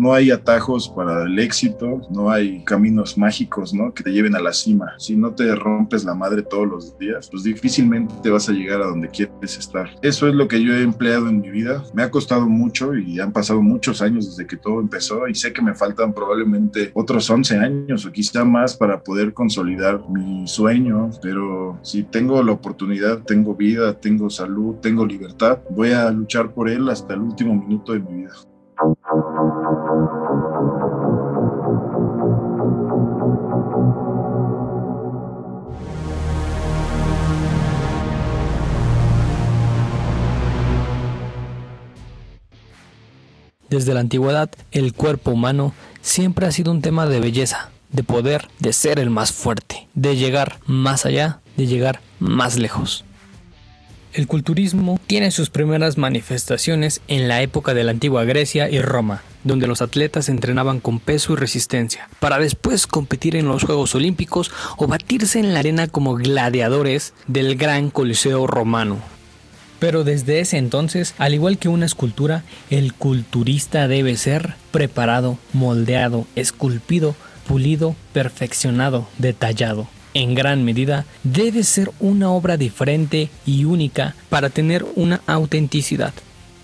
No hay atajos para el éxito, no hay caminos mágicos, ¿no? Que te lleven a la cima. Si no te rompes la madre todos los días, pues difícilmente te vas a llegar a donde quieres estar. Eso es lo que yo he empleado en mi vida. Me ha costado mucho y han pasado muchos años desde que todo empezó y sé que me faltan probablemente otros 11 años o quizá más para poder consolidar mi sueño, pero si tengo la oportunidad, tengo vida, tengo salud, tengo libertad, voy a luchar por él hasta el último minuto de mi vida. Desde la antigüedad, el cuerpo humano siempre ha sido un tema de belleza, de poder, de ser el más fuerte, de llegar más allá, de llegar más lejos. El culturismo tiene sus primeras manifestaciones en la época de la antigua Grecia y Roma, donde los atletas entrenaban con peso y resistencia, para después competir en los Juegos Olímpicos o batirse en la arena como gladiadores del gran Coliseo romano. Pero desde ese entonces, al igual que una escultura, el culturista debe ser preparado, moldeado, esculpido, pulido, perfeccionado, detallado en gran medida, debe ser una obra diferente y única para tener una autenticidad.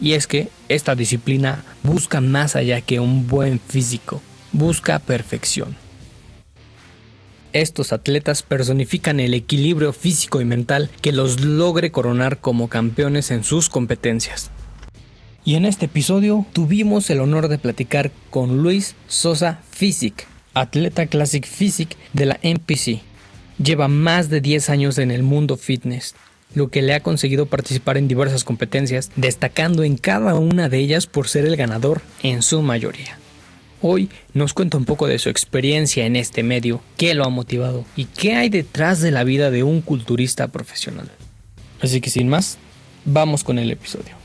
Y es que esta disciplina busca más allá que un buen físico, busca perfección. Estos atletas personifican el equilibrio físico y mental que los logre coronar como campeones en sus competencias. Y en este episodio tuvimos el honor de platicar con Luis Sosa Physic, atleta Classic Physic de la NPC, Lleva más de 10 años en el mundo fitness, lo que le ha conseguido participar en diversas competencias, destacando en cada una de ellas por ser el ganador en su mayoría. Hoy nos cuenta un poco de su experiencia en este medio, qué lo ha motivado y qué hay detrás de la vida de un culturista profesional. Así que sin más, vamos con el episodio.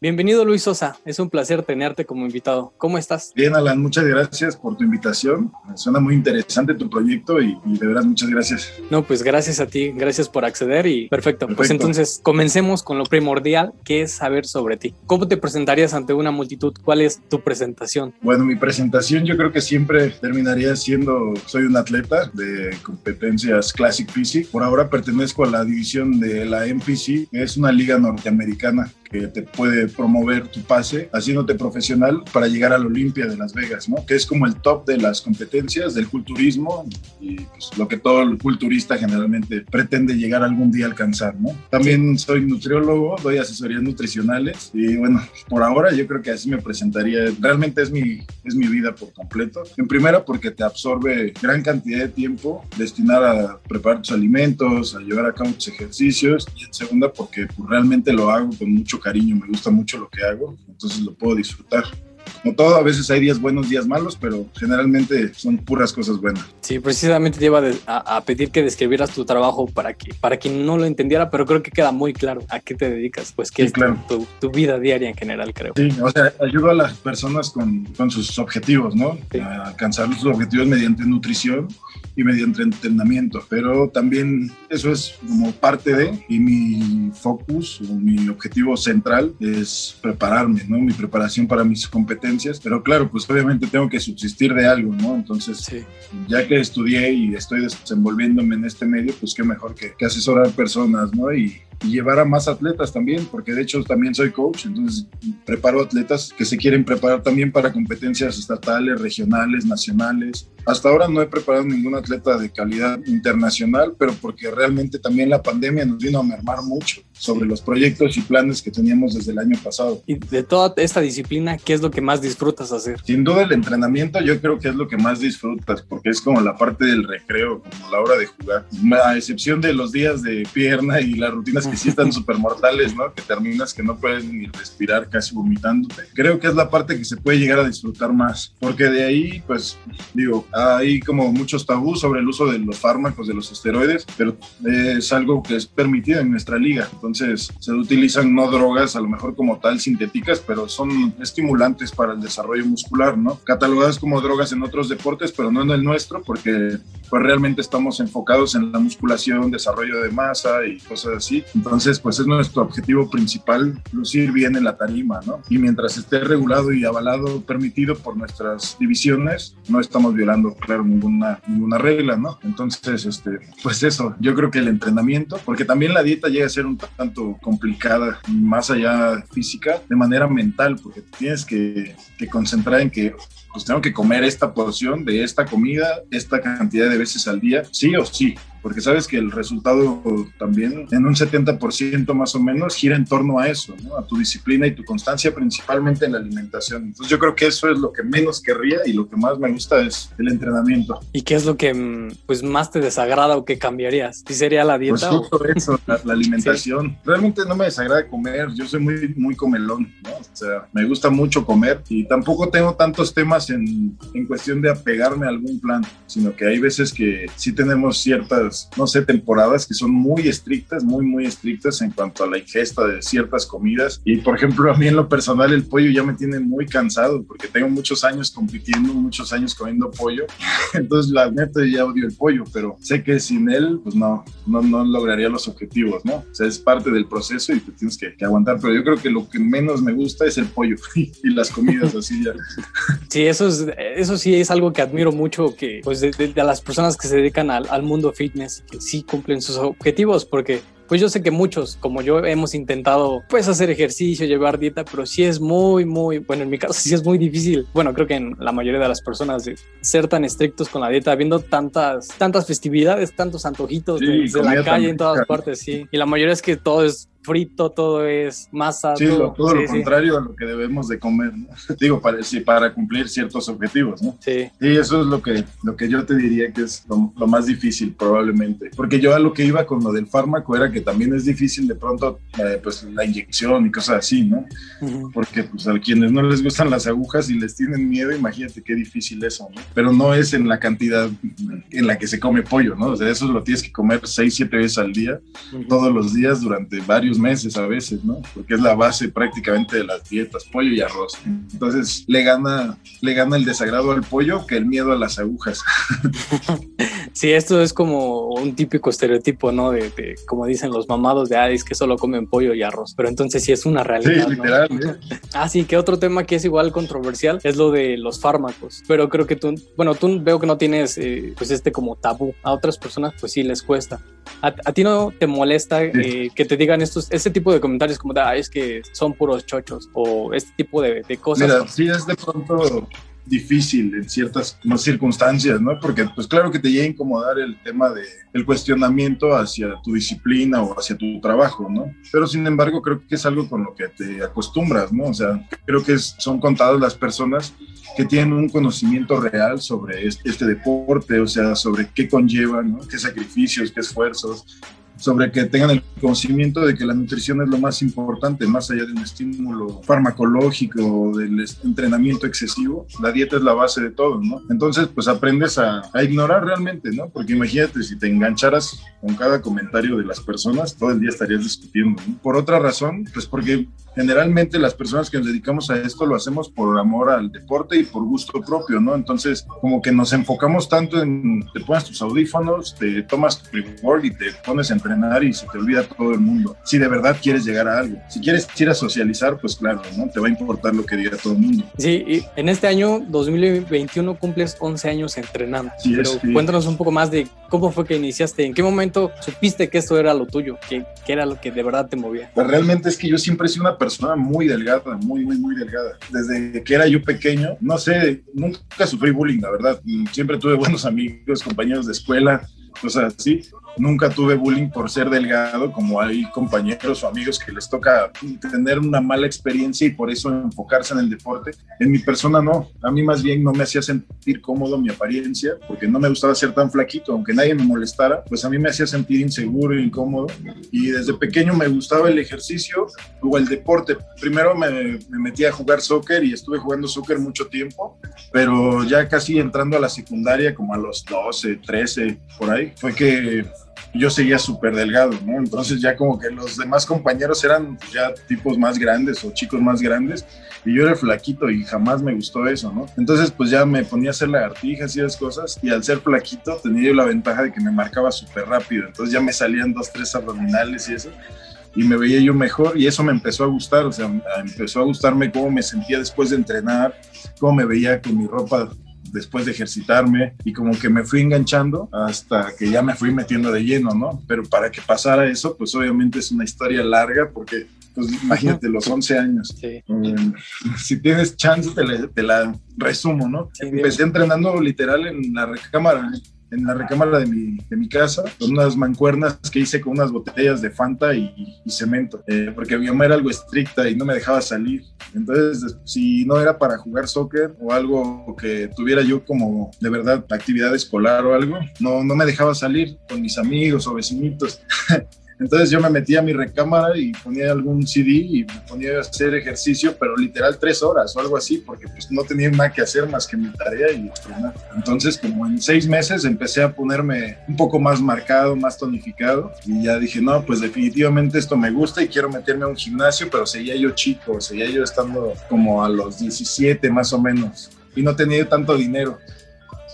Bienvenido Luis Sosa, es un placer tenerte como invitado. ¿Cómo estás? Bien, Alan, muchas gracias por tu invitación. Me suena muy interesante tu proyecto y, de verdad muchas gracias. No, pues gracias a ti, gracias por acceder y perfecto. Pues entonces comencemos con lo primordial, que es saber sobre ti. ¿Cómo te presentarías ante una multitud? ¿Cuál es tu presentación? Bueno, mi presentación yo creo que siempre terminaría siendo, soy un atleta de competencias Classic Physique. Por ahora pertenezco a la división de la MPC, que es una liga norteamericana que te puede promover tu pase haciéndote profesional para llegar a la Olimpia de Las Vegas, ¿no? Que es como el top de las competencias del culturismo y pues, lo que todo el culturista generalmente pretende llegar algún día a alcanzar, ¿no? También soy nutriólogo, doy asesorías nutricionales y bueno, por ahora yo creo que así me presentaría. Realmente es mi, es mi vida por completo. En primera porque te absorbe gran cantidad de tiempo destinar a preparar tus alimentos, a llevar a cabo tus ejercicios y en segunda porque pues, realmente lo hago con mucho cariño, me gusta mucho lo que hago, entonces lo puedo disfrutar. Como todo, a veces hay días buenos, días malos, pero generalmente son puras cosas buenas. Sí, precisamente te iba a, pedir que describieras tu trabajo para que para quien no lo entendiera, pero creo que queda muy claro a qué te dedicas, pues que es tu, vida diaria en general, creo. Sí, o sea, ayudo a las personas con, con sus objetivos, ¿no? A alcanzar sus objetivos mediante nutrición y mediante entrenamiento, pero también eso es como parte de, y mi focus o mi objetivo central es prepararme, ¿no? Mi preparación para mis competencias, pero claro, pues obviamente tengo que subsistir de algo, ¿no? Entonces, ya que estudié y estoy desenvolviéndome en este medio, pues qué mejor que, que asesorar personas, ¿no? Y, y llevar a más atletas también, porque de hecho también soy coach, entonces preparo atletas que se quieren preparar también para competencias estatales, regionales, nacionales. Hasta ahora no he preparado ningún atleta de calidad internacional, pero porque realmente también la pandemia nos vino a mermar mucho sobre los proyectos y planes que teníamos desde el año pasado. Y de toda esta disciplina, ¿qué es lo que más disfrutas hacer? Sin duda el entrenamiento yo creo que es lo que más disfrutas, porque es como la parte del recreo, como la hora de jugar. A excepción de los días de pierna y las rutinas que sí están súper mortales, ¿no? Que terminas que no puedes ni respirar casi vomitándote. Creo que es la parte que se puede llegar a disfrutar más, porque de ahí, pues, digo, hay como muchos tabús sobre el uso de los fármacos, de los esteroides, pero es algo que es permitido en nuestra liga. Entonces se utilizan no drogas a lo mejor como tal sintéticas, pero son estimulantes para el desarrollo muscular, ¿no? Catalogadas como drogas en otros deportes, pero no en el nuestro, porque pues realmente estamos enfocados en la musculación, desarrollo de masa y cosas así. Entonces, pues es nuestro objetivo principal, lucir bien en la tarima, ¿no? Y mientras esté regulado y avalado, permitido por nuestras divisiones, no estamos violando, claro, ninguna, ninguna regla, ¿no? Entonces, este, pues eso, yo creo que el entrenamiento, porque también la dieta llega a ser un tanto complicada, más allá física, de manera mental, porque tienes que, que concentrar en que pues tengo que comer esta porción de esta comida, esta cantidad de veces al día, sí o sí porque sabes que el resultado también en un 70% más o menos gira en torno a eso, ¿no? a tu disciplina y tu constancia principalmente en la alimentación. Entonces yo creo que eso es lo que menos querría y lo que más me gusta es el entrenamiento. ¿Y qué es lo que mm, pues más te desagrada o que cambiarías? ¿Si sería la dieta? Pues justo eso, la, alimentación. Realmente no me desagrada comer, yo soy muy, muy comelón, ¿no? O sea, me gusta mucho comer y tampoco tengo tantos temas en, en cuestión de apegarme a algún plan, sino que hay veces que sí tenemos ciertas no sé, temporadas que son muy estrictas, muy, muy estrictas en cuanto a la ingesta de ciertas comidas. Y por ejemplo, a mí en lo personal el pollo ya me tiene muy cansado porque tengo muchos años compitiendo, muchos años comiendo pollo. Entonces, la neta ya odio el pollo, pero sé que sin él, pues no, no, no lograría los objetivos, ¿no? O sea, es parte del proceso y te tienes que, aguantar. Pero yo creo que lo que menos me gusta es el pollo y las comidas así ya. Sí, eso, es, eso sí es algo que admiro mucho, que pues de, de, las personas que se dedican al, al mundo fitness que sí cumplen sus objetivos, porque pues yo sé que muchos, como yo, hemos intentado pues hacer ejercicio, llevar dieta, pero sí es muy, muy, bueno, en mi caso sí es muy difícil. Bueno, creo que en la mayoría de las personas de ser tan estrictos con la dieta, viendo tantas, tantas festividades, tantos antojitos de, la calle en todas partes, sí. Y la mayoría es que todo es frito, todo es masa. Sí, todo, lo contrario a lo que debemos de comer, ¿no? Digo, para, para cumplir ciertos objetivos, ¿no? Sí. Y eso es lo que, lo que yo te diría que es lo, más difícil probablemente. Porque yo a lo que iba con lo del fármaco era que también es difícil de pronto, eh, pues la inyección y cosas así, ¿no? Porque pues a quienes no les gustan las agujas y les tienen miedo, imagínate qué difícil eso, ¿no? Pero no es en la cantidad en la que se come pollo, ¿no? O sea, eso lo tienes que comer seis, siete veces al día, todos los días durante varios meses a veces, ¿no? Porque es la base prácticamente de las dietas, pollo y arroz. Entonces le gana, le gana el desagrado al pollo que el miedo a las agujas. Sí, esto es como un típico estereotipo, ¿no? De, como dicen los mamados de Addis que solo comen pollo y arroz. Pero entonces sí es una realidad. Sí, literal. ¿eh? Ah, sí, que otro tema que es igual controversial es lo de los fármacos. Pero creo que tú, bueno, tú veo que no tienes eh, pues este como tabú. A otras personas pues sí les cuesta. ¿A, ti no te molesta eh, que te digan estos, este tipo de comentarios como ah, es que son puros chochos o este tipo de, de cosas? Mira, sí es de pronto difícil en ciertas circunstancias, ¿no? Porque pues claro que te llega a incomodar el tema de el cuestionamiento hacia tu disciplina o hacia tu trabajo, ¿no? Pero sin embargo creo que es algo con lo que te acostumbras, ¿no? O sea, creo que son contadas las personas que tienen un conocimiento real sobre este, este deporte, o sea, sobre qué conlleva, ¿no? Qué sacrificios, qué esfuerzos, sobre que tengan el conocimiento de que la nutrición es lo más importante, más allá de un estímulo farmacológico del entrenamiento excesivo, la dieta es la base de todo, ¿no? Entonces, pues aprendes a, a ignorar realmente, ¿no? Porque imagínate, si te engancharas con cada comentario de las personas, todo el día estarías discutiendo. Por otra razón, pues porque generalmente las personas que nos dedicamos a esto lo hacemos por amor al deporte y por gusto propio, ¿no? Entonces, como que nos enfocamos tanto en, te pones tus audífonos, te tomas tu pre y te pones a entrenar y se te olvida todo el mundo. Si de verdad quieres llegar a algo, si quieres ir a socializar, pues claro, ¿no? Te va a importar lo que diga todo el mundo. Sí, y en este año 2021 cumples 11 años entrenando. Sí, pero cuéntanos un poco más de cómo fue que iniciaste, en qué momento supiste que esto era lo tuyo, que, que era lo que de verdad te movía. Pues realmente es que yo siempre he sido una persona persona muy delgada, muy, muy, muy delgada. Desde que era yo pequeño, no sé, nunca sufrí bullying, la verdad. Siempre tuve buenos amigos, compañeros de escuela, cosas así. Nunca tuve bullying por ser delgado, como hay compañeros o amigos que les toca tener una mala experiencia y por eso enfocarse en el deporte. En mi persona no, a mí más bien no me hacía sentir cómodo mi apariencia, porque no me gustaba ser tan flaquito, aunque nadie me molestara, pues a mí me hacía sentir inseguro e incómodo. Y desde pequeño me gustaba el ejercicio o el deporte. Primero me, me metí a jugar soccer y estuve jugando soccer mucho tiempo, pero ya casi entrando a la secundaria, como a los 12, 13, por ahí, fue que yo seguía súper delgado, ¿no? Entonces ya como que los demás compañeros eran ya tipos más grandes o chicos más grandes y yo era flaquito y jamás me gustó eso, ¿no? Entonces pues ya me ponía a hacer lagartijas y esas cosas y al ser flaquito tenía yo la ventaja de que me marcaba súper rápido, entonces ya me salían dos, tres abdominales y eso y me veía yo mejor y eso me empezó a gustar, o sea, empezó a gustarme cómo me sentía después de entrenar, cómo me veía con mi ropa después de ejercitarme y como que me fui enganchando hasta que ya me fui metiendo de lleno, ¿no? Pero para que pasara eso, pues obviamente es una historia larga porque, pues imagínate, los 11 años. Um, si tienes chance, te la, te la resumo, ¿no? Empecé entrenando literal en la recámara en la recámara de mi, de mi casa con unas mancuernas que hice con unas botellas de Fanta y, cemento, eh, porque mi mamá era algo estricta y no me dejaba salir. Entonces, si no era para jugar soccer o algo que tuviera yo como de verdad actividad escolar o algo, no, no me dejaba salir con mis amigos o vecinitos. Entonces yo me metía a mi recámara y ponía algún CD y me ponía a hacer ejercicio, pero literal tres horas o algo así, porque pues no tenía nada que hacer más que mi tarea y entrenar. Entonces como en seis meses empecé a ponerme un poco más marcado, más tonificado y ya dije, no, pues definitivamente esto me gusta y quiero meterme a un gimnasio, pero seguía yo chico, seguía yo estando como a los 17 más o menos y no tenía tanto dinero.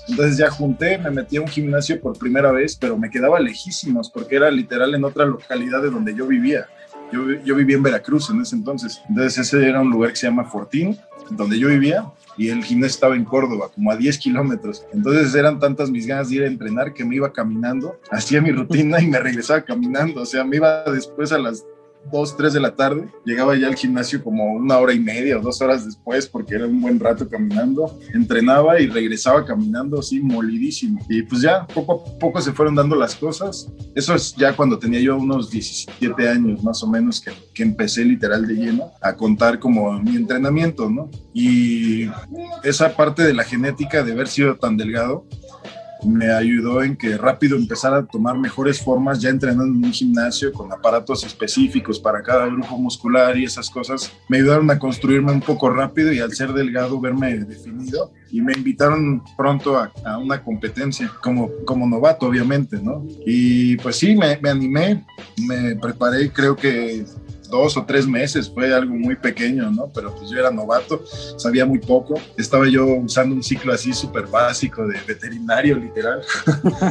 Entonces ya junté, me metí a un gimnasio por primera vez, pero me quedaba lejísimos porque era literal en otra localidad de donde yo vivía. Yo, vivía en Veracruz en ese entonces. Entonces ese era un lugar que se llama Fortín, donde yo vivía, y el gimnasio estaba en Córdoba, como a 10 kilómetros. Entonces eran tantas mis ganas de ir a entrenar que me iba caminando, hacía mi rutina y me regresaba caminando. O sea, me iba después a las 2, 3 de la tarde. Llegaba ya al gimnasio como una hora y media o dos horas después porque era un buen rato caminando. Entrenaba y regresaba caminando así molidísimo. Y pues ya poco a poco se fueron dando las cosas. Eso es ya cuando tenía yo unos 17 años más o menos que, que empecé literal de lleno a contar como mi entrenamiento, ¿no? Y esa parte de la genética de haber sido tan delgado me ayudó en que rápido empezara a tomar mejores formas ya entrenando en un gimnasio con aparatos específicos para cada grupo muscular y esas cosas. Me ayudaron a construirme un poco rápido y al ser delgado verme definido y me invitaron pronto a, una competencia como, como novato obviamente, ¿no? Y pues sí, me, me animé, me preparé creo que dos o tres meses, fue algo muy pequeño, ¿no? Pero pues yo era novato, sabía muy poco, estaba yo usando un ciclo así súper básico de veterinario, literal.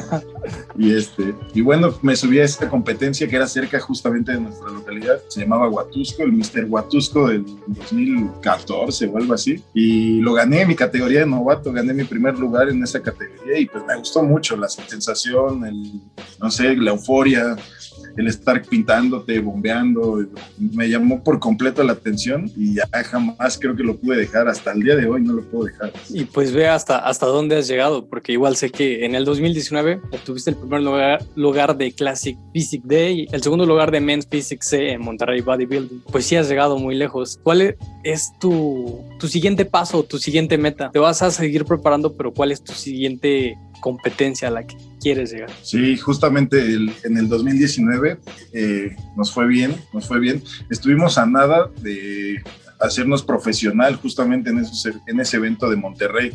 y, este, y bueno, me subí a esta competencia que era cerca justamente de nuestra localidad, se llamaba Huatusco, el Mister Huatusco del 2014 o algo así, y lo gané mi categoría de novato, gané mi primer lugar en esa categoría y pues me gustó mucho la sensación, el, no sé, la euforia, el estar pintándote, bombeando, me llamó por completo la atención y ya jamás creo que lo pude dejar, hasta el día de hoy no lo puedo dejar. Y pues ve hasta, hasta dónde has llegado, porque igual sé que en el 2019 obtuviste el primer lugar, lugar de Classic Physique Day, el segundo lugar de Men's Physique C en Monterrey Bodybuilding. Pues sí has llegado muy lejos. ¿Cuál es tu, tu siguiente paso, tu siguiente meta? Te vas a seguir preparando, pero ¿cuál es tu siguiente competencia a la que quieres llegar. Sí, justamente en el 2019 eh, nos fue bien, nos fue bien. Estuvimos a nada de hacernos profesional justamente en, en ese evento de Monterrey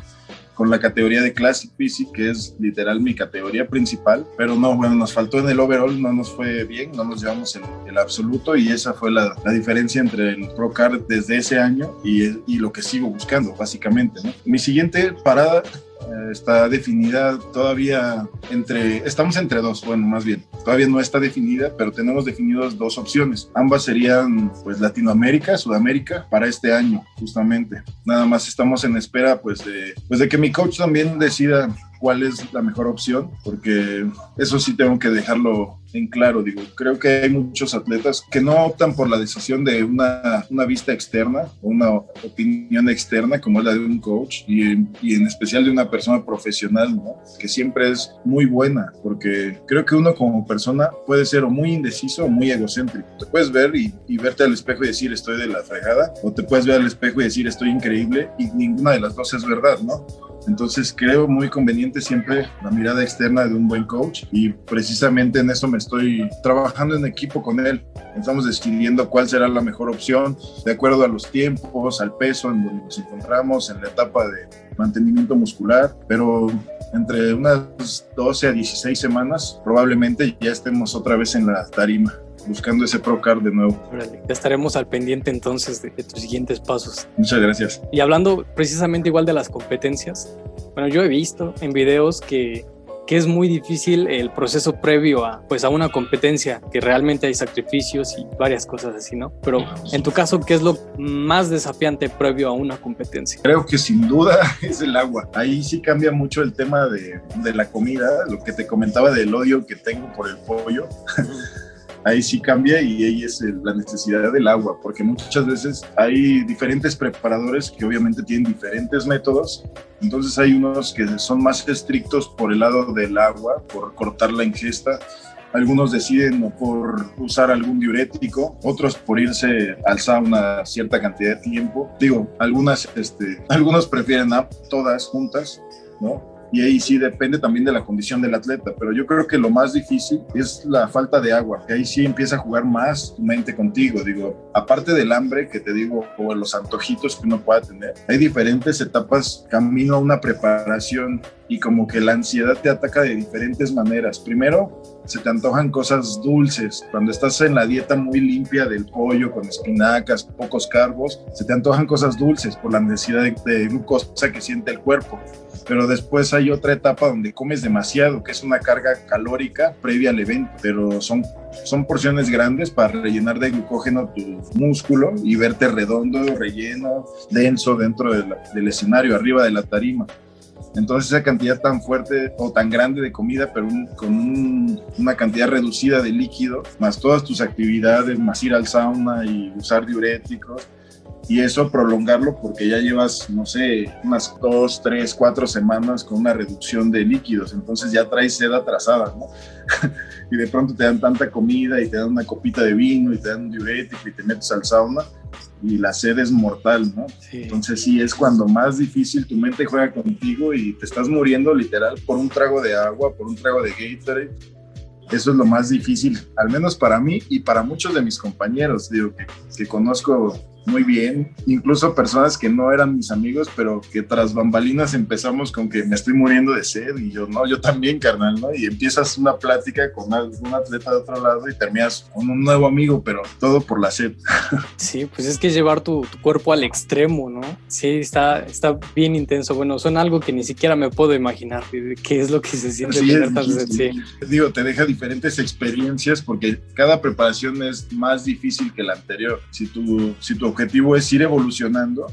con la categoría de Classic PC, que es literal mi categoría principal, pero no, bueno, nos faltó en el overall, no nos fue bien, no nos llevamos el, el absoluto y esa fue la, la, diferencia entre el Pro Card desde ese año y, lo que sigo buscando, básicamente. Mi siguiente parada eh, está definida todavía entre, estamos entre dos, bueno, más bien, todavía no está definida, pero tenemos definidas dos opciones. Ambas serían pues Latinoamérica, Sudamérica para este año, justamente. Nada más estamos en espera pues de, pues de que mi coach también decida cuál es la mejor opción, porque eso sí tengo que dejarlo en claro. Digo, creo que hay muchos atletas que no optan por la decisión de una, una vista externa o una opinión externa, como es la de un coach, y, y en especial de una persona profesional, ¿no? que siempre es muy buena, porque creo que uno como persona puede ser o muy indeciso o muy egocéntrico. Te puedes ver y, y verte al espejo y decir estoy de la fregada, o te puedes ver al espejo y decir estoy increíble, y ninguna de las dos es verdad, ¿no? Entonces creo muy conveniente siempre la mirada externa de un buen coach y precisamente en eso me estoy trabajando en equipo con él. Estamos decidiendo cuál será la mejor opción de acuerdo a los tiempos, al peso en donde nos encontramos, en la etapa de mantenimiento muscular, pero entre unas 12 a 16 semanas probablemente ya estemos otra vez en la tarima buscando ese Procar de nuevo. Ya estaremos al pendiente entonces de, de, tus siguientes pasos. Muchas gracias. Y hablando precisamente igual de las competencias, bueno, yo he visto en videos que, que es muy difícil el proceso previo a, pues, a una competencia, que realmente hay sacrificios y varias cosas así, ¿no? Pero en tu caso, ¿qué es lo más desafiante previo a una competencia? Creo que sin duda es el agua. Ahí sí cambia mucho el tema de, de la comida, lo que te comentaba del odio que tengo por el pollo ahí sí cambia y ahí es la necesidad del agua, porque muchas veces hay diferentes preparadores que obviamente tienen diferentes métodos, entonces hay unos que son más estrictos por el lado del agua, por cortar la ingesta, algunos deciden por usar algún diurético, otros por irse al sauna cierta cantidad de tiempo. Digo, algunas, este, algunos prefieren todas juntas, ¿no? Y ahí sí depende también de la condición del atleta, pero yo creo que lo más difícil es la falta de agua, que ahí sí empieza a jugar más tu mente contigo, digo, aparte del hambre que te digo o los antojitos que uno pueda tener, hay diferentes etapas camino a una preparación y como que la ansiedad te ataca de diferentes maneras. Primero, se te antojan cosas dulces. Cuando estás en la dieta muy limpia del pollo, con espinacas, pocos carbos, se te antojan cosas dulces por la necesidad de, glucosa que siente el cuerpo. Pero después hay otra etapa donde comes demasiado, que es una carga calórica previa al evento, pero son, son porciones grandes para rellenar de glucógeno tu músculo y verte redondo, relleno, denso dentro del escenario, arriba de la tarima. Entonces esa cantidad tan fuerte o tan grande de comida, pero un, con un, una cantidad reducida de líquido, más todas tus actividades, más ir al sauna y usar diuréticos, y eso prolongarlo porque ya llevas, no sé, unas dos, tres, cuatro semanas con una reducción de líquidos, entonces ya traes sed atrasada, ¿no? y de pronto te dan tanta comida y te dan una copita de vino y te dan un diurético y te metes al sauna y la sed es mortal, ¿no? Sí. Entonces sí es cuando más difícil tu mente juega contigo y te estás muriendo literal por un trago de agua, por un trago de Gatorade. Eso es lo más difícil, al menos para mí y para muchos de mis compañeros, digo, que, que conozco muy bien, incluso personas que no eran mis amigos, pero que tras bambalinas empezamos con que me estoy muriendo de sed y yo, no, yo también, carnal, ¿no? Y empiezas una plática con un atleta de otro lado y terminas con un nuevo amigo, pero todo por la sed. Sí, pues es que llevar tu, tu cuerpo al extremo, ¿no? Sí, está, está bien intenso. Bueno, son algo que ni siquiera me puedo imaginar qué es lo que se siente sí, tener es, sí. Digo, te deja diferentes experiencias porque cada preparación es más difícil que la anterior. Si tu, si tu objetivo es ir evolucionando,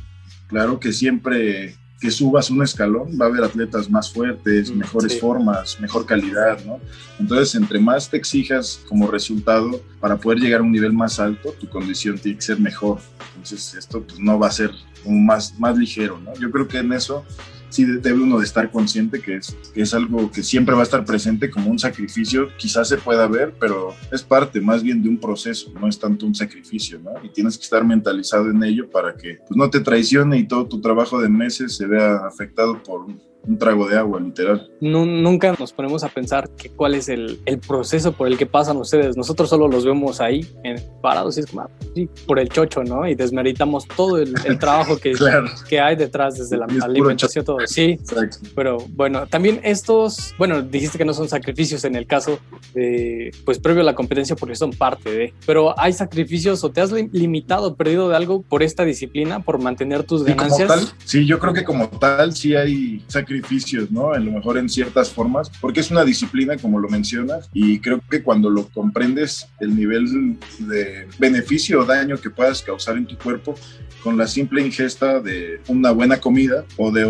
claro que siempre que subas un escalón va a haber atletas más fuertes, mejores sí. formas, mejor calidad, ¿no? Entonces, entre más te exijas como resultado para poder llegar a un nivel más alto, tu condición tiene que ser mejor. Entonces, esto pues, no va a ser como más, más ligero, ¿no? Yo creo que en eso sí debe uno de estar consciente que es, es algo que siempre va a estar presente como un sacrificio, quizás se pueda ver, pero es parte más bien de un proceso, no es tanto un sacrificio, ¿no? Y tienes que estar mentalizado en ello para que pues, no te traicione y todo tu trabajo de meses se vea afectado por un, trago de agua, literal. No, nunca nos ponemos a pensar que cuál es el, el, proceso por el que pasan ustedes. Nosotros solo los vemos ahí, en, parados, y es como, sí, por el chocho, ¿no? Y desmeritamos todo el, el trabajo que, claro. que hay detrás, desde la alimentación, todo. Sí, Exacto. pero bueno, también estos, bueno, dijiste que no son sacrificios en el caso de, pues previo a la competencia, porque son parte de, pero hay sacrificios o te has limitado, perdido de algo por esta disciplina, por mantener tus ganancias. Tal, sí, yo creo que como tal, sí hay sacrificios sacrificios, ¿no? A lo mejor en ciertas formas, porque es una disciplina, como lo mencionas, y creo que cuando lo comprendes, el nivel de beneficio o daño que puedas causar en tu cuerpo con la simple ingesta de una buena comida o de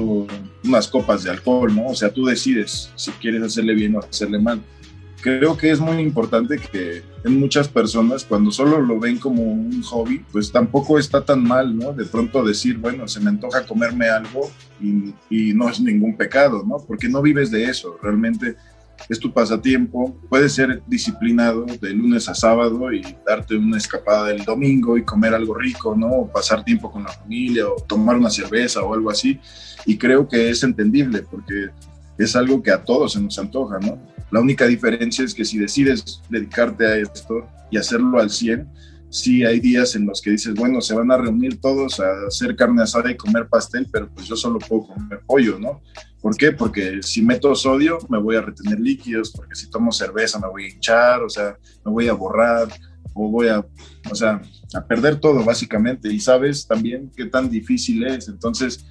unas copas de alcohol, ¿no? O sea, tú decides si quieres hacerle bien o hacerle mal creo que es muy importante que en muchas personas cuando solo lo ven como un hobby, pues tampoco está tan mal, ¿no? De pronto decir, bueno, se me antoja comerme algo y, y no es ningún pecado, ¿no? Porque no vives de eso, realmente es tu pasatiempo, puedes ser disciplinado de lunes a sábado y darte una escapada el domingo y comer algo rico, ¿no? O pasar tiempo con la familia o tomar una cerveza o algo así. Y creo que es entendible porque es algo que a todos se nos antoja, ¿no? La única diferencia es que si decides dedicarte a esto y hacerlo al 100, sí hay días en los que dices, bueno, se van a reunir todos a hacer carne asada y comer pastel, pero pues yo solo puedo comer pollo, ¿no? ¿Por qué? Porque si meto sodio me voy a retener líquidos, porque si tomo cerveza me voy a hinchar, o sea, me voy a borrar, o voy a, o sea, a perder todo básicamente. Y sabes también qué tan difícil es. Entonces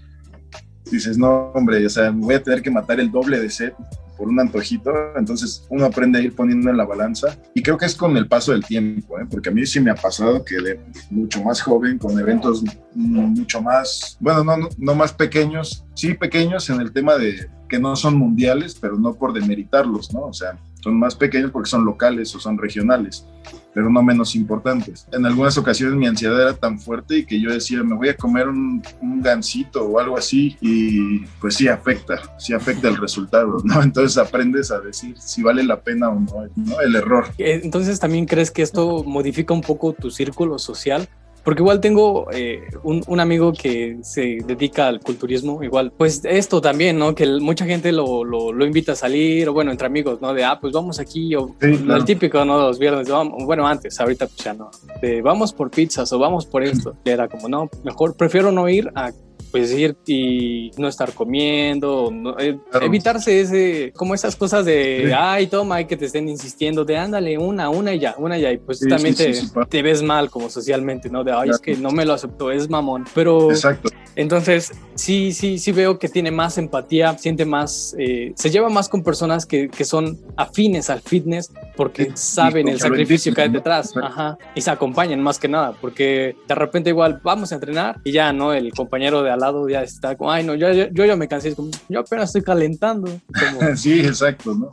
dices, no, hombre, o sea, voy a tener que matar el doble de sed por un antojito, entonces uno aprende a ir poniendo en la balanza y creo que es con el paso del tiempo, ¿eh? porque a mí sí me ha pasado que de mucho más joven, con eventos mucho más, bueno, no, no más pequeños, sí pequeños en el tema de que no son mundiales, pero no por demeritarlos, ¿no? O sea, son más pequeños porque son locales o son regionales, pero no menos importantes. En algunas ocasiones mi ansiedad era tan fuerte que yo decía, me voy a comer un, un gansito o algo así y pues sí afecta, sí afecta el resultado, ¿no? Entonces aprendes a decir si vale la pena o no, ¿no? El error. Entonces también crees que esto modifica un poco tu círculo social porque igual tengo eh, un, amigo que se dedica al culturismo, igual, pues esto también, ¿no? Que mucha gente lo, lo, invita a salir, o bueno, entre amigos, ¿no? De, ah, pues vamos aquí, o el típico, ¿no? Los viernes, vamos, bueno, antes, ahorita pues ya no, de vamos por pizzas o vamos por esto. Y era como, no, mejor prefiero no ir a pues ir y no estar comiendo, eh, evitarse ese, como esas cosas de, ay, toma, y que te estén insistiendo, de ándale, una, una y ya, una y ya, y pues también te, ves mal como socialmente, ¿no? De, ay, es que no me lo aceptó, es mamón, pero... Exacto. Entonces, sí, sí, sí veo que tiene más empatía, siente más, eh, se lleva más con personas que, que, son afines al fitness porque saben el sacrificio que hay detrás, ajá, y se acompañan más que nada, porque de repente igual vamos a entrenar y ya, ¿no? El compañero de al lado ya está como, ay, no, yo, yo, ya me cansé, como, yo apenas estoy calentando. sí, exacto, ¿no?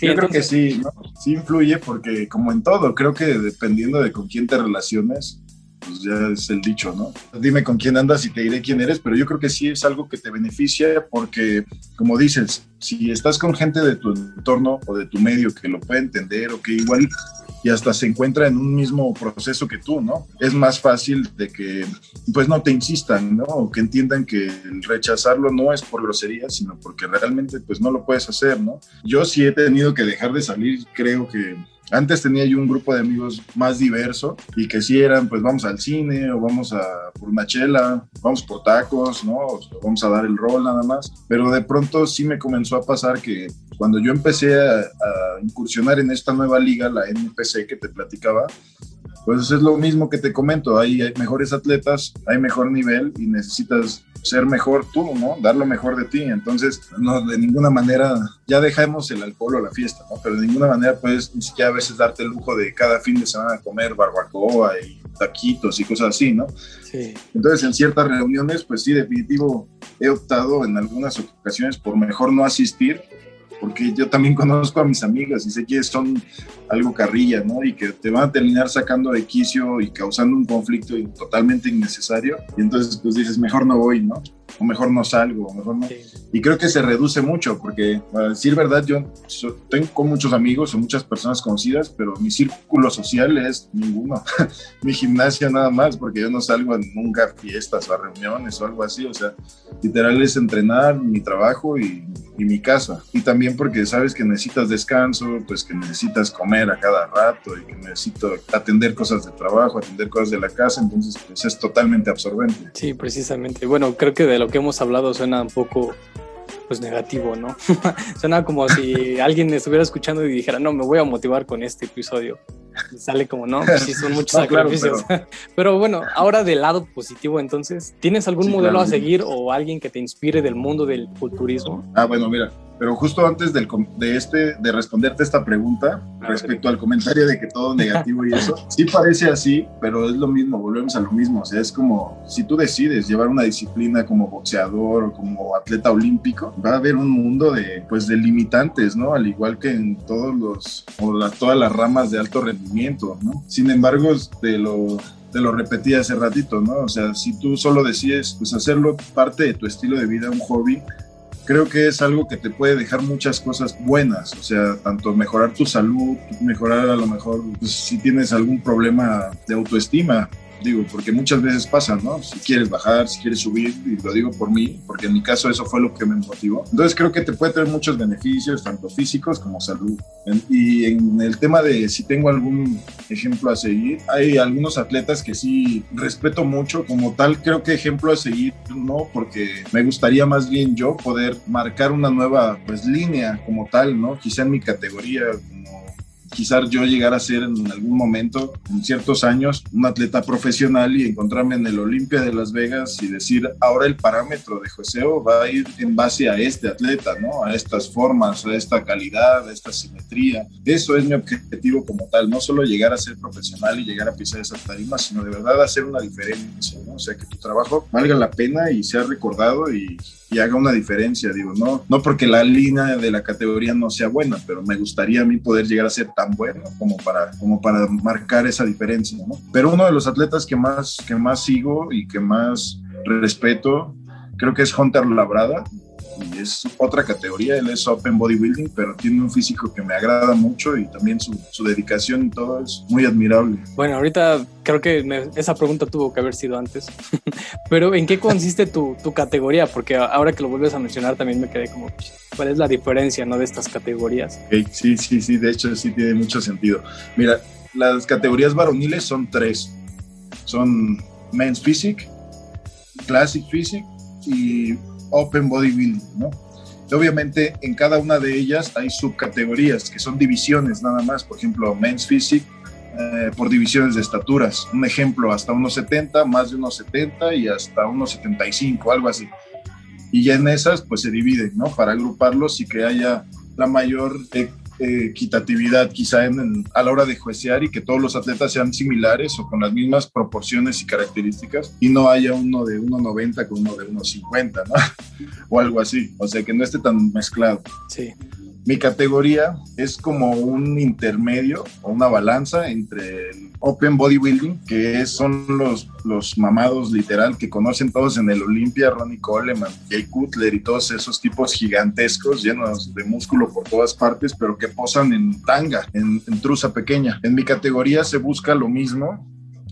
yo creo que sí, ¿no? Sí influye porque como en todo, creo que dependiendo de con quién te relaciones, pues ya es el dicho, ¿no? Dime con quién andas y te diré quién eres, pero yo creo que sí es algo que te beneficia porque, como dices, si estás con gente de tu entorno o de tu medio que lo puede entender o que igual y hasta se encuentra en un mismo proceso que tú, ¿no? Es más fácil de que, pues no te insistan, ¿no? O que entiendan que el rechazarlo no es por grosería, sino porque realmente, pues no lo puedes hacer, ¿no? Yo sí he tenido que dejar de salir, creo que antes tenía yo un grupo de amigos más diverso y que si eran, pues vamos al cine o vamos a por una chela, vamos por tacos, ¿no? O vamos a dar el rol nada más. Pero de pronto sí me comenzó a pasar que cuando yo empecé a, a incursionar en esta nueva liga, la NPC que te platicaba, pues es lo mismo que te comento, hay, mejores atletas, hay mejor nivel y necesitas ser mejor tú, ¿no? Dar lo mejor de ti. Entonces, no, de ninguna manera, ya dejamos el alcohol o la fiesta, ¿no? Pero de ninguna manera puedes ni siquiera a veces darte el lujo de cada fin de semana comer barbacoa y taquitos y cosas así, ¿no? Sí. Entonces, en ciertas reuniones, pues sí, definitivo, he optado en algunas ocasiones por mejor no asistir porque yo también conozco a mis amigas y sé que son algo carrilla, ¿no? Y que te van a terminar sacando de quicio y causando un conflicto totalmente innecesario. Y entonces, pues dices, mejor no voy, ¿no? O mejor no salgo, o mejor no. Y creo que se reduce mucho, porque para decir verdad, yo tengo muchos amigos o muchas personas conocidas, pero mi círculo social es ninguno. mi gimnasia nada más, porque yo no salgo nunca a fiestas o a reuniones o algo así. O sea, literal es entrenar, mi trabajo y, y mi casa. Y también porque sabes que necesitas descanso, pues que necesitas comer a cada rato y que necesito atender cosas de trabajo, atender cosas de la casa, entonces pues es totalmente absorbente. Sí, precisamente. Bueno, creo que de lo que hemos hablado suena un poco pues negativo, ¿no? Suena como si alguien estuviera escuchando y dijera, no, me voy a motivar con este episodio. sale como, no, pues sí, son muchos sacrificios. pero... bueno, ahora del lado positivo, entonces, ¿tienes algún modelo a seguir o alguien que te inspire del mundo del culturismo? Ah, bueno, mira, pero justo antes del, de, este, de responderte esta pregunta, respecto al comentario de que todo negativo y eso, sí parece así, pero es lo mismo, volvemos a lo mismo. O sea, es como si tú decides llevar una disciplina como boxeador o como atleta olímpico, va a haber un mundo de, pues, de limitantes, ¿no? Al igual que en todos los, o la, todas las ramas de alto rendimiento, ¿no? Sin embargo, te lo, te lo repetí hace ratito, ¿no? O sea, si tú solo decides, pues, hacerlo parte de tu estilo de vida, un hobby, creo que es algo que te puede dejar muchas cosas buenas, o sea, tanto mejorar tu salud, mejorar a lo mejor pues, si tienes algún problema de autoestima, digo, porque muchas veces pasa, ¿no? Si quieres bajar, si quieres subir, y lo digo por mí, porque en mi caso eso fue lo que me motivó. Entonces creo que te puede tener muchos beneficios, tanto físicos como salud. Y en el tema de si tengo algún ejemplo a seguir, hay algunos atletas que sí respeto mucho, como tal, creo que ejemplo a seguir no, porque me gustaría más bien yo poder marcar una nueva pues línea como tal, ¿no? Quizá en mi categoría, quizás yo llegar a ser en algún momento, en ciertos años, un atleta profesional y encontrarme en el Olimpia de Las Vegas y decir, ahora el parámetro de joseo va a ir en base a este atleta, ¿no? A estas formas, a esta calidad, a esta simetría. Eso es mi objetivo como tal, no solo llegar a ser profesional y llegar a pisar esa tarima, sino de verdad hacer una diferencia, ¿no? Sea, que tu trabajo valga la pena y sea recordado y y haga una diferencia, digo, no, no porque la línea de la categoría no sea buena, pero me gustaría a mí poder llegar a ser tan bueno como para, como para marcar esa diferencia, ¿no? Pero uno de los atletas que más, que más sigo y que más respeto, creo que es Hunter Labrada, y es otra categoría, él es Open Bodybuilding, pero tiene un físico que me agrada mucho y también su, su dedicación y todo es muy admirable. Bueno, ahorita creo que esa pregunta tuvo que haber sido antes, pero ¿en qué consiste tu, tu, categoría? Porque ahora que lo vuelves a mencionar también me quedé como, ¿cuál es la diferencia ¿no? de estas categorías? sí, sí, sí, de hecho sí tiene mucho sentido. Mira, las categorías varoniles son tres, son Men's Physique, Classic Physique y Open Bodybuilding, ¿no? obviamente en cada una de ellas hay subcategorías que son divisiones nada más, por ejemplo, Men's Physique eh, por divisiones de estaturas. Un ejemplo, hasta unos 70, más de unos 70 y hasta unos 75, algo así. Y ya en esas, pues se dividen, ¿no? Para agruparlos y que haya la mayor eh, equitatividad quizá en, a la hora de juecear y que todos los atletas sean similares o con las mismas proporciones y características y no haya uno de 1,90 con uno de 1,50, ¿no? o algo así, o sea, que no esté tan mezclado. Sí. Mi categoría es como un intermedio o una balanza entre el Open Bodybuilding, que son los, los mamados literal que conocen todos en el Olympia, Ronnie Coleman, Jay Cutler y todos esos tipos gigantescos llenos de músculo por todas partes, pero que posan en tanga, en, en truza pequeña. En mi categoría se busca lo mismo,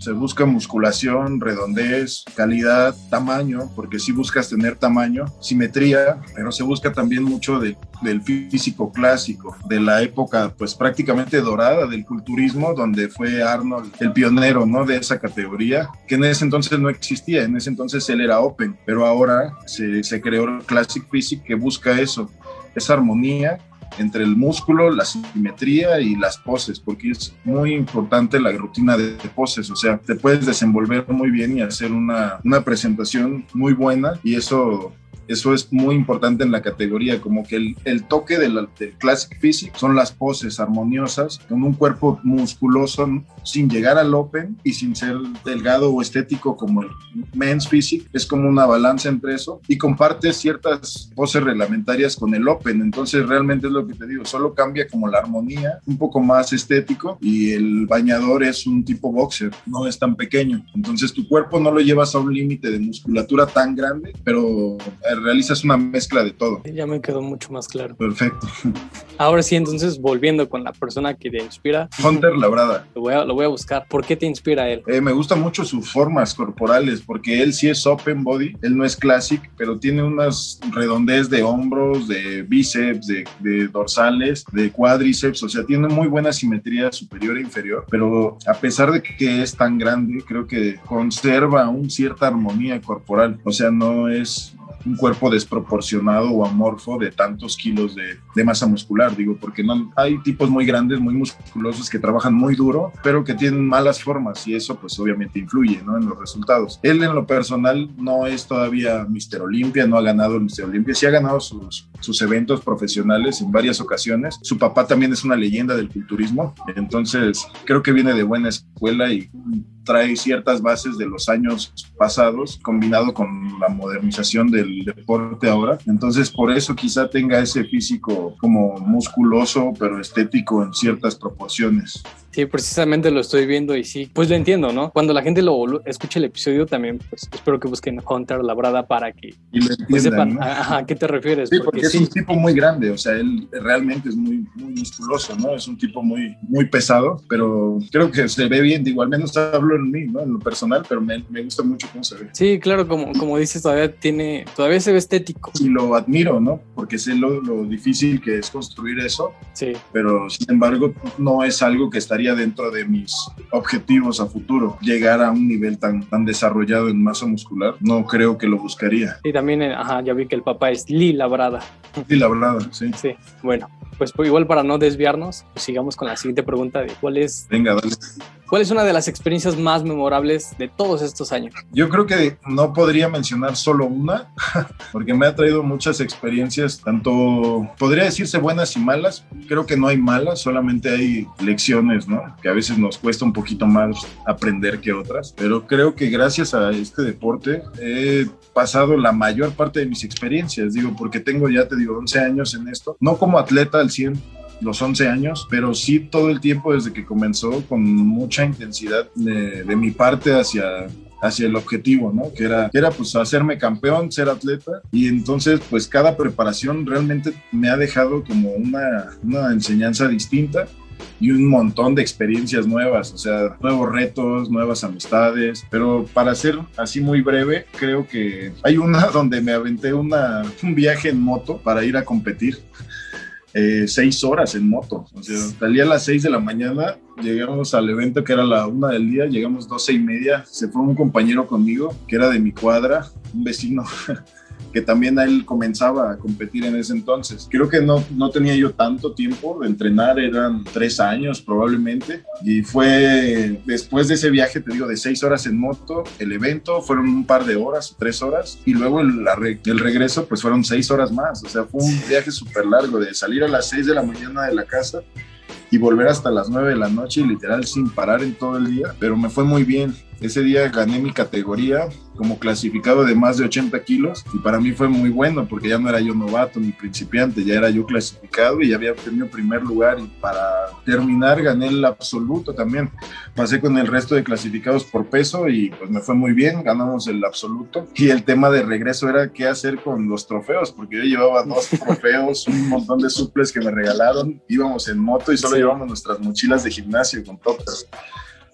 se busca musculación, redondez, calidad, tamaño, porque si buscas tener tamaño, simetría, pero se busca también mucho del físico clásico, de la época pues prácticamente dorada del culturismo, donde fue Arnold el pionero, ¿no? De esa categoría, que en ese entonces no existía, en ese entonces él era open, pero ahora se, creó el Classic Physique que busca eso, esa armonía entre el músculo, la simetría y las poses, porque es muy importante la rutina de, poses, o sea, te puedes desenvolver muy bien y hacer una, una presentación muy buena y eso eso es muy importante en la categoría, como que el, el toque del, del, Classic Physique son las poses armoniosas, con un cuerpo musculoso sin llegar al Open y sin ser delgado o estético como el Men's Physique. Es como una balanza entre eso y comparte ciertas poses reglamentarias con el Open. Entonces realmente es lo que te digo, solo cambia como la armonía, un poco más estético y el bañador es un tipo boxer, no es tan pequeño. Entonces tu cuerpo no lo llevas a un límite de musculatura tan grande, pero realizas una mezcla de todo. Ya me quedó mucho más claro. Perfecto. Ahora sí, entonces volviendo con la persona que te inspira. Hunter Labrada. Lo voy a, lo voy a buscar. ¿Por qué te inspira él? Eh, me gusta mucho sus formas corporales, porque él sí es open body, él no es classic, pero tiene unas redondez de hombros, de bíceps, de, de dorsales, de cuádriceps, o sea, tiene muy buena simetría superior e inferior, pero a pesar de que es tan grande, creo que conserva una cierta armonía corporal, o sea, no es un cuerpo desproporcionado o amorfo de tantos kilos de, masa muscular, digo, porque no, hay tipos muy grandes, muy musculosos que trabajan muy duro, pero que tienen malas formas y eso pues obviamente influye ¿no? en los resultados. Él en lo personal no es todavía Mister Olimpia, no ha ganado el Mister Olimpia, sí ha ganado sus, sus eventos profesionales en varias ocasiones. Su papá también es una leyenda del culturismo, entonces creo que viene de buena escuela y trae ciertas bases de los años pasados combinado con la modernización del deporte ahora. Entonces por eso quizá tenga ese físico como musculoso pero estético en ciertas proporciones. Sí, precisamente lo estoy viendo y sí, pues lo entiendo, ¿no? Cuando la gente lo escuche el episodio también, pues espero que busquen Hunter Labrada para que pues, sepan a, qué te refieres. Sí, porque, es un tipo muy grande, o sea, él realmente es muy, muy musculoso, ¿no? Es un tipo muy, muy pesado, pero creo que se ve bien, digo, al menos hablo en mí, ¿no? En lo personal, pero me, me gusta mucho cómo se ve. Sí, claro, como, como dices, todavía tiene, todavía se ve estético. Y lo admiro, ¿no? Porque sé lo, lo difícil que es construir eso, sí. pero sin embargo no es algo que estaría dentro de mis objetivos a futuro. Llegar a un nivel tan, tan desarrollado en masa muscular, no creo que lo buscaría. Y también, eh, ajá, ya vi que el papá es Lee Labrada. Lee Labrada, sí. Sí, bueno, pues, pues igual para no desviarnos, pues sigamos con la siguiente pregunta de cuál es... Venga, dale. ¿Cuál es una de las experiencias más memorables de todos estos años? Yo creo que no podría mencionar solo una, porque me ha traído muchas experiencias, tanto podría decirse buenas y malas. Creo que no hay malas, solamente hay lecciones, ¿no? Que a veces nos cuesta un poquito más aprender que otras. Pero creo que gracias a este deporte he pasado la mayor parte de mis experiencias, digo, porque tengo ya, te digo, 11 años en esto, no como atleta al 100, los 11 años, pero sí todo el tiempo desde que comenzó con mucha intensidad de, de mi parte hacia hacia el objetivo, ¿no? Que era, que era pues hacerme campeón, ser atleta. Y entonces pues cada preparación realmente me ha dejado como una, una enseñanza distinta y un montón de experiencias nuevas, o sea, nuevos retos, nuevas amistades, pero para ser así muy breve, creo que hay una donde me aventé una, un viaje en moto para ir a competir eh, seis horas en moto. O sea, salía a las seis de la mañana, llegamos al evento que era la una del día, llegamos doce y media, se fue un compañero conmigo que era de mi cuadra, un vecino que también él comenzaba a competir en ese entonces. Creo que no, no tenía yo tanto tiempo de entrenar, eran tres años probablemente, y fue después de ese viaje, te digo, de seis horas en moto, el evento fueron un par de horas, tres horas, y luego el, el regreso pues fueron seis horas más, o sea, fue un viaje súper largo de salir a las seis de la mañana de la casa y volver hasta las 9 de la noche, literal sin parar en todo el día, pero me fue muy bien. Ese día gané mi categoría como clasificado de más de 80 kilos y para mí fue muy bueno porque ya no era yo novato ni principiante, ya era yo clasificado y ya había tenido primer lugar y para terminar gané el absoluto también. Pasé con el resto de clasificados por peso y pues me fue muy bien, ganamos el absoluto y el tema de regreso era qué hacer con los trofeos porque yo llevaba dos trofeos, un montón de suples que me regalaron, íbamos en moto y solo llevábamos nuestras mochilas de gimnasio con toppers.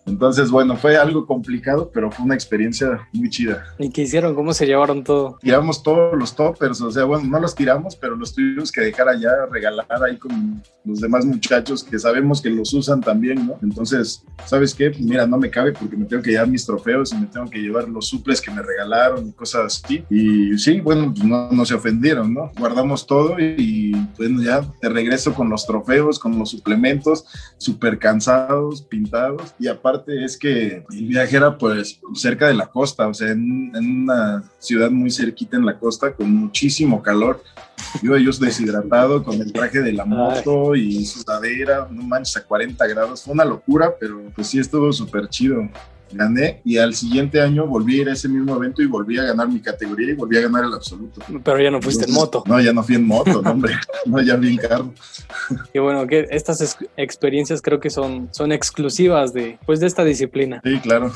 Entonces, bueno, fue algo complicado, pero fue una experiencia muy chida. ¿Y qué hicieron? ¿Cómo se llevaron todo? Tiramos todos los toppers, o sea, bueno, no los tiramos, pero los tuvimos que dejar allá, regalar ahí con los demás muchachos que sabemos que los usan también, ¿no? Entonces, ¿sabes qué? Mira, no me cabe porque me tengo que llevar mis trofeos y me tengo que llevar los suples que me regalaron y cosas así. Y sí, bueno, pues no, no se ofendieron, ¿no? Guardamos todo y, bueno, ya te regreso con los trofeos, con los suplementos, súper cansados, pintados y aparte es que el viaje era pues cerca de la costa, o sea, en, una ciudad muy cerquita en la costa con muchísimo calor. Yo, yo deshidratado con el traje de la moto y sudadera, no manches, a 40 grados. Fue una locura, pero pues sí estuvo súper chido gané y al siguiente año volví a ir a ese mismo evento y volví a ganar mi categoría y volví a ganar el absoluto. Pero ya no fuiste en moto. No, ya no fui en moto, no, hombre, no, ya vi en carro. Y bueno, que estas experiencias creo que son, son exclusivas de, pues, de esta disciplina. Sí, claro.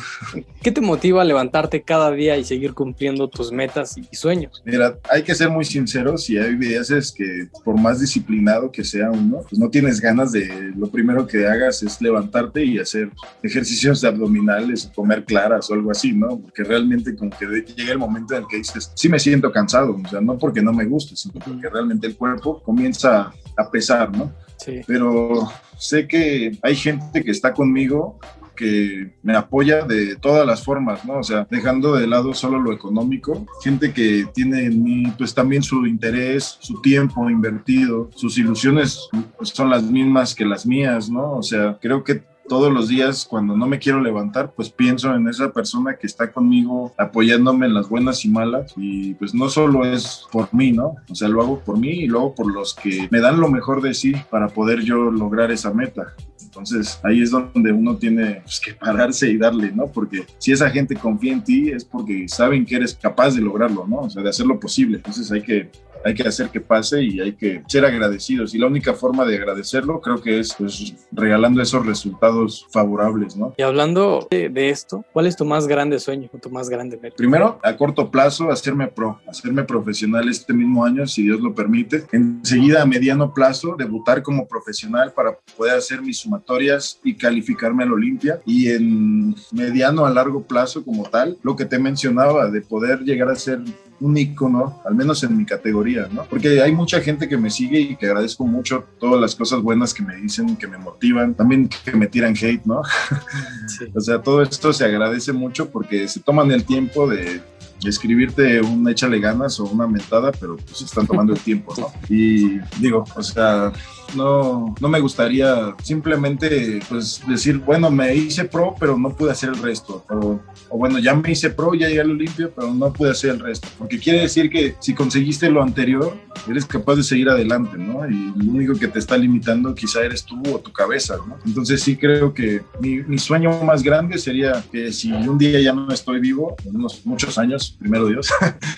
¿Qué te motiva a levantarte cada día y seguir cumpliendo tus metas y sueños? Mira, hay que ser muy sinceros y hay veces que por más disciplinado que sea uno, pues no tienes ganas de, lo primero que hagas es levantarte y hacer ejercicios de abdominales comer claras o algo así, ¿no? Porque realmente como que llega el momento en el que dices, sí me siento cansado, o sea, no porque no me guste, sino porque realmente el cuerpo comienza a pesar, ¿no? Sí. Pero sé que hay gente que está conmigo que me apoya de todas las formas, ¿no? O sea, dejando de lado solo lo económico, gente que tiene en mí pues también su interés, su tiempo invertido, sus ilusiones son las mismas que las mías, ¿no? O sea, creo que todos los días cuando no me quiero levantar, pues pienso en esa persona que está conmigo apoyándome en las buenas y malas y pues no solo es por mí, ¿no? O sea, lo hago por mí y luego por los que me dan lo mejor de sí para poder yo lograr esa meta. Entonces ahí es donde uno tiene pues, que pararse y darle, ¿no? Porque si esa gente confía en ti es porque saben que eres capaz de lograrlo, ¿no? O sea, de hacer lo posible. Entonces hay que hay que hacer que pase y hay que ser agradecidos. Y la única forma de agradecerlo creo que es pues, regalando esos resultados favorables, ¿no? Y hablando de, esto, ¿cuál es tu más grande sueño tu más grande meta? Primero, a corto plazo, hacerme pro, hacerme profesional este mismo año, si Dios lo permite. Enseguida, a mediano plazo, debutar como profesional para poder hacer mis sumatorias y calificarme al Olimpia. Y en mediano a largo plazo, como tal, lo que te mencionaba, de poder llegar a ser un icono, al menos en mi categoría, ¿no? Porque hay mucha gente que me sigue y que agradezco mucho todas las cosas buenas que me dicen, que me motivan, también que me tiran hate, ¿no? o sea, todo esto se agradece mucho porque se toman el tiempo de escribirte un échale ganas o una mentada, pero pues están tomando el tiempo, ¿no? Y digo, o sea, no, no me gustaría simplemente pues decir, bueno, me hice pro, pero no pude hacer el resto. O, bueno, ya me hice pro, ya llegué al Olimpio, pero no pude hacer el resto. Porque quiere decir que si conseguiste lo anterior, eres capaz de seguir adelante, ¿no? Y lo único que te está limitando quizá eres tú o tu cabeza, ¿no? Entonces sí creo que mi, mi sueño más grande sería que si un día ya no estoy vivo, en unos muchos años, primero Dios,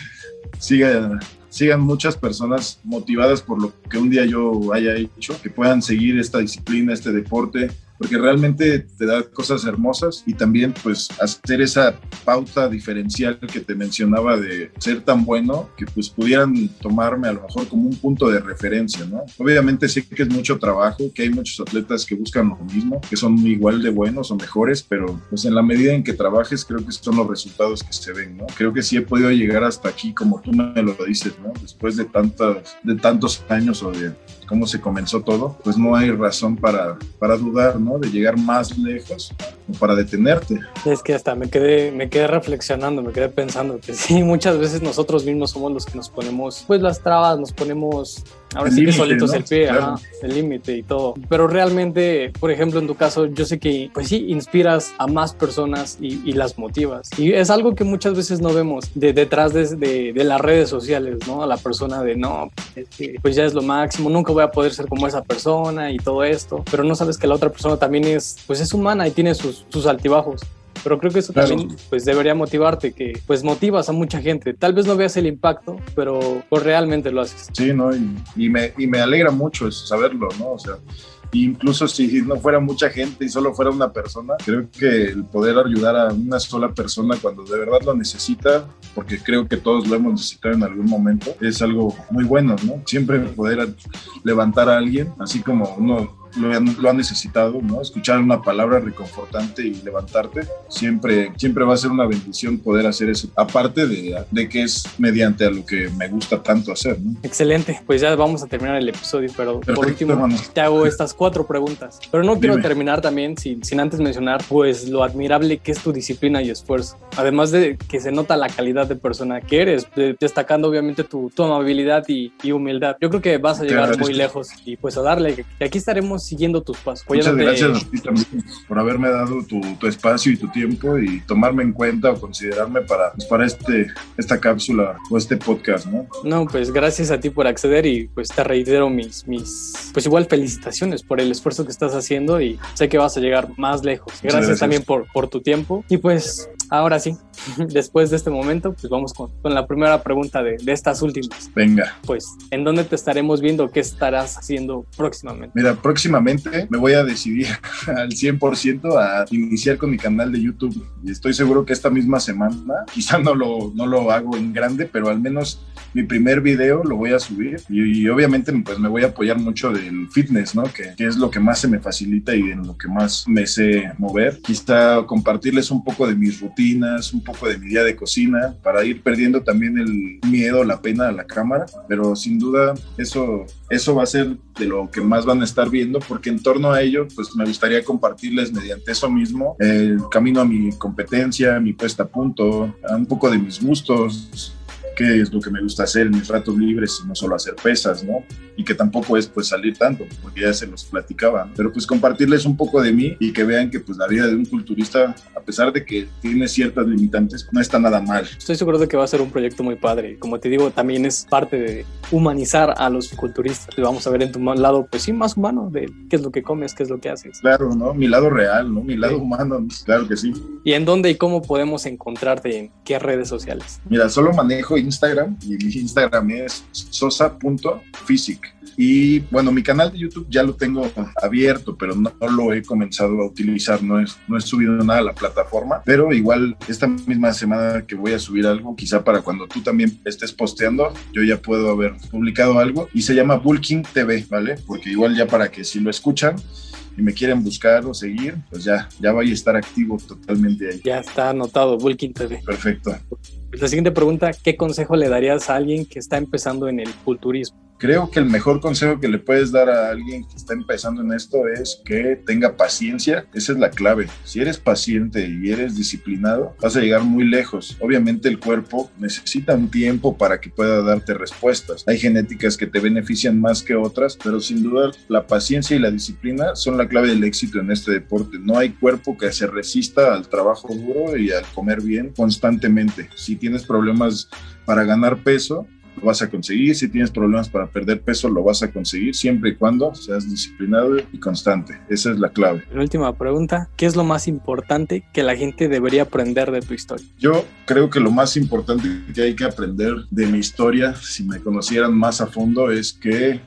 siga sigan muchas personas motivadas por lo que un día yo haya hecho, que puedan seguir esta disciplina, este deporte, porque realmente te da cosas hermosas y también pues hacer esa pauta diferencial que te mencionaba de ser tan bueno que pues pudieran tomarme a lo mejor como un punto de referencia, ¿no? Obviamente sé que es mucho trabajo, que hay muchos atletas que buscan lo mismo, que son igual de buenos o mejores, pero pues en la medida en que trabajes creo que son los resultados que se ven, ¿no? Creo que sí he podido llegar hasta aquí como tú me lo dices, ¿no? Después de tantos, de tantos años o de cómo se comenzó todo, pues no hay razón para, para dudar, ¿no? De llegar más lejos o para detenerte. Es que hasta me quedé, me quedé reflexionando, me quedé pensando que sí, muchas veces nosotros mismos somos los que nos ponemos, pues las trabas, nos ponemos Ahora sí que solitos el pie, el límite y todo. Pero realmente, por ejemplo, en tu caso, yo sé que, pues sí, inspiras a más personas y, las motivas. Y es algo que muchas veces no vemos de, detrás de, de, las redes sociales, ¿no? A la persona de, no, pues ya es lo máximo, nunca voy a poder ser como esa persona y todo esto. Pero no sabes que la otra persona también es, pues es humana y tiene sus, sus altibajos. Pero creo que eso también pues debería motivarte, que pues motivas a mucha gente. Tal vez no veas el impacto, pero pues realmente lo haces. Sí, ¿no? Y, me, y me alegra mucho eso, saberlo, ¿no? O sea, incluso si no fuera mucha gente y solo fuera una persona, creo que el poder ayudar a una sola persona cuando de verdad lo necesita, porque creo que todos lo hemos necesitado en algún momento, es algo muy bueno, ¿no? Siempre poder levantar a alguien, así como uno lo han, lo necesitado, ¿no? Escuchar una palabra reconfortante y levantarte, siempre, siempre va a ser una bendición poder hacer eso, aparte de, de que es mediante a lo que me gusta tanto hacer, ¿no? Excelente, pues ya vamos a terminar el episodio, pero por último te hago estas cuatro preguntas, pero no quiero terminar también sin, sin antes mencionar pues lo admirable que es tu disciplina y esfuerzo, además de que se nota la calidad de persona que eres, destacando obviamente tu, tu amabilidad y, y, humildad. Yo creo que vas a llegar muy lejos y pues a darle, y aquí estaremos siguiendo tus pasos. Muchas gracias a ti también por haberme dado tu, tu, espacio y tu tiempo y tomarme en cuenta o considerarme para, pues, para este, esta cápsula o este podcast, ¿no? No, pues gracias a ti por acceder y pues te reitero mis, mis, pues igual felicitaciones por el esfuerzo que estás haciendo y sé que vas a llegar más lejos. Gracias, también por, por tu tiempo y pues ahora sí, después de este momento, pues vamos con, con la primera pregunta de, de, estas últimas. Venga. Pues, ¿en dónde te estaremos viendo? ¿Qué estarás haciendo próximamente? Mira, próximamente me voy a decidir al 100% a iniciar con mi canal de YouTube. Y estoy seguro que esta misma semana, quizá no lo, no lo hago en grande, pero al menos mi primer video lo voy a subir. Y, obviamente, pues me voy a apoyar mucho del fitness, ¿no? Que, que es lo que más se me facilita y en lo que más me sé mover. Quizá compartirles un poco de mis rutinas, un poco de mi día de cocina, para ir perdiendo también el miedo, la pena a la cámara. Pero sin duda, eso, eso va a ser de lo que más van a estar viendo porque en torno a ello, pues me gustaría compartirles mediante eso mismo el camino a mi competencia, mi puesta a punto, un poco de mis gustos, qué es lo que me gusta hacer en mis ratos libres y no solo hacer pesas, ¿no? Y que tampoco es pues salir tanto, porque ya se los platicaba, pero pues compartirles un poco de mí y que vean que pues la vida de un culturista, a pesar de que tiene ciertas limitantes, no está nada mal. Estoy seguro de que va a ser un proyecto muy padre. Como te digo, también es parte de humanizar a los culturistas. Y vamos a ver en tu lado, pues sí, más humano, de qué es lo que comes, qué es lo que haces. Claro, ¿no? Mi lado real, ¿no? Mi lado humano, claro que sí. ¿Y en dónde y cómo podemos encontrarte en qué redes sociales? Mira, solo manejo Instagram y mi Instagram es sosa.physic. Y bueno, mi canal de YouTube ya lo tengo abierto, pero no, lo he comenzado a utilizar, no, es, no he subido nada a la plataforma, pero igual esta misma semana que voy a subir algo, quizá para cuando tú también estés posteando, yo ya puedo haber publicado algo y se llama Bulking TV, ¿vale? Porque igual ya para que si lo escuchan, y me quieren buscar o seguir, pues ya, ya voy a estar activo totalmente ahí. Ya está anotado, Bulking TV. Perfecto. La siguiente pregunta, ¿qué consejo le darías a alguien que está empezando en el culturismo? Creo que el mejor consejo que le puedes dar a alguien que está empezando en esto es que tenga paciencia. Esa es la clave. Si eres paciente y eres disciplinado, vas a llegar muy lejos. Obviamente el cuerpo necesita un tiempo para que pueda darte respuestas. Hay genéticas que te benefician más que otras, pero sin duda la paciencia y la disciplina son la clave del éxito en este deporte. No hay cuerpo que se resista al trabajo duro y al comer bien constantemente. Si tienes problemas para ganar peso, lo vas a conseguir. Si tienes problemas para perder peso, lo vas a conseguir siempre y cuando seas disciplinado y constante. Esa es la clave. La última pregunta, ¿qué es lo más importante que la gente debería aprender de tu historia? Yo creo que lo más importante que hay que aprender de mi historia, si me conocieran más a fondo, es que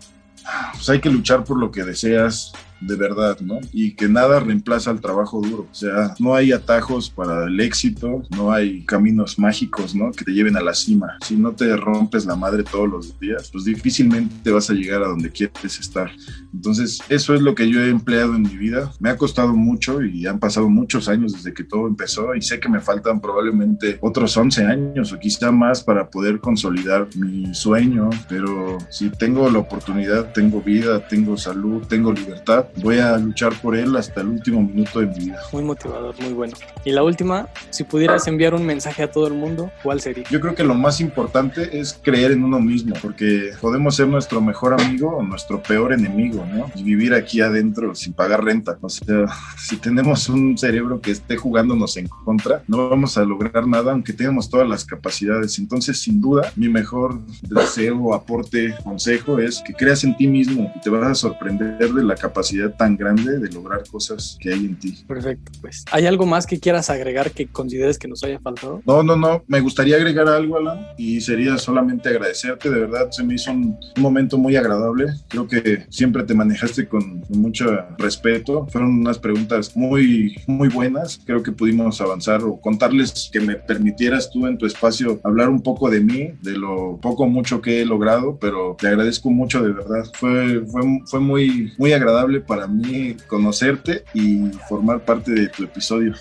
pues hay que luchar por lo que deseas, de verdad, ¿no? Y que nada reemplaza el trabajo duro. O sea, no hay atajos para el éxito, no hay caminos mágicos, ¿no? Que te lleven a la cima. Si no te rompes la madre todos los días, pues difícilmente vas a llegar a donde quieres estar. Entonces, eso es lo que yo he empleado en mi vida. Me ha costado mucho y han pasado muchos años desde que todo empezó y sé que me faltan probablemente otros 11 años o quizá más para poder consolidar mi sueño, pero si tengo la oportunidad, tengo vida, tengo salud, tengo libertad, voy a luchar por él hasta el último minuto de mi vida. Muy motivador, muy bueno. Y la última, si pudieras enviar un mensaje a todo el mundo, ¿cuál sería? Yo creo que lo más importante es creer en uno mismo, porque podemos ser nuestro mejor amigo o nuestro peor enemigo, ¿no? Y vivir aquí adentro sin pagar renta. O sea, si tenemos un cerebro que esté jugándonos en contra, no vamos a lograr nada aunque tengamos todas las capacidades. Entonces, sin duda, mi mejor deseo, aporte, consejo es que creas en ti mismo y te vas a sorprender de la capacidad tan grande de lograr cosas que hay en ti. Perfecto, pues. ¿Hay algo más que quieras agregar que consideres que nos haya faltado? No, no, no. Me gustaría agregar algo, Alan, y sería solamente agradecerte. De verdad, se me hizo un, momento muy agradable. Creo que siempre te manejaste con, mucho respeto. Fueron unas preguntas muy, muy buenas. Creo que pudimos avanzar o contarles que me permitieras tú en tu espacio hablar un poco de mí, de lo poco mucho que he logrado, pero te agradezco mucho de verdad. Fue, fue, fue muy, muy agradable para mí conocerte y formar parte de tu episodio.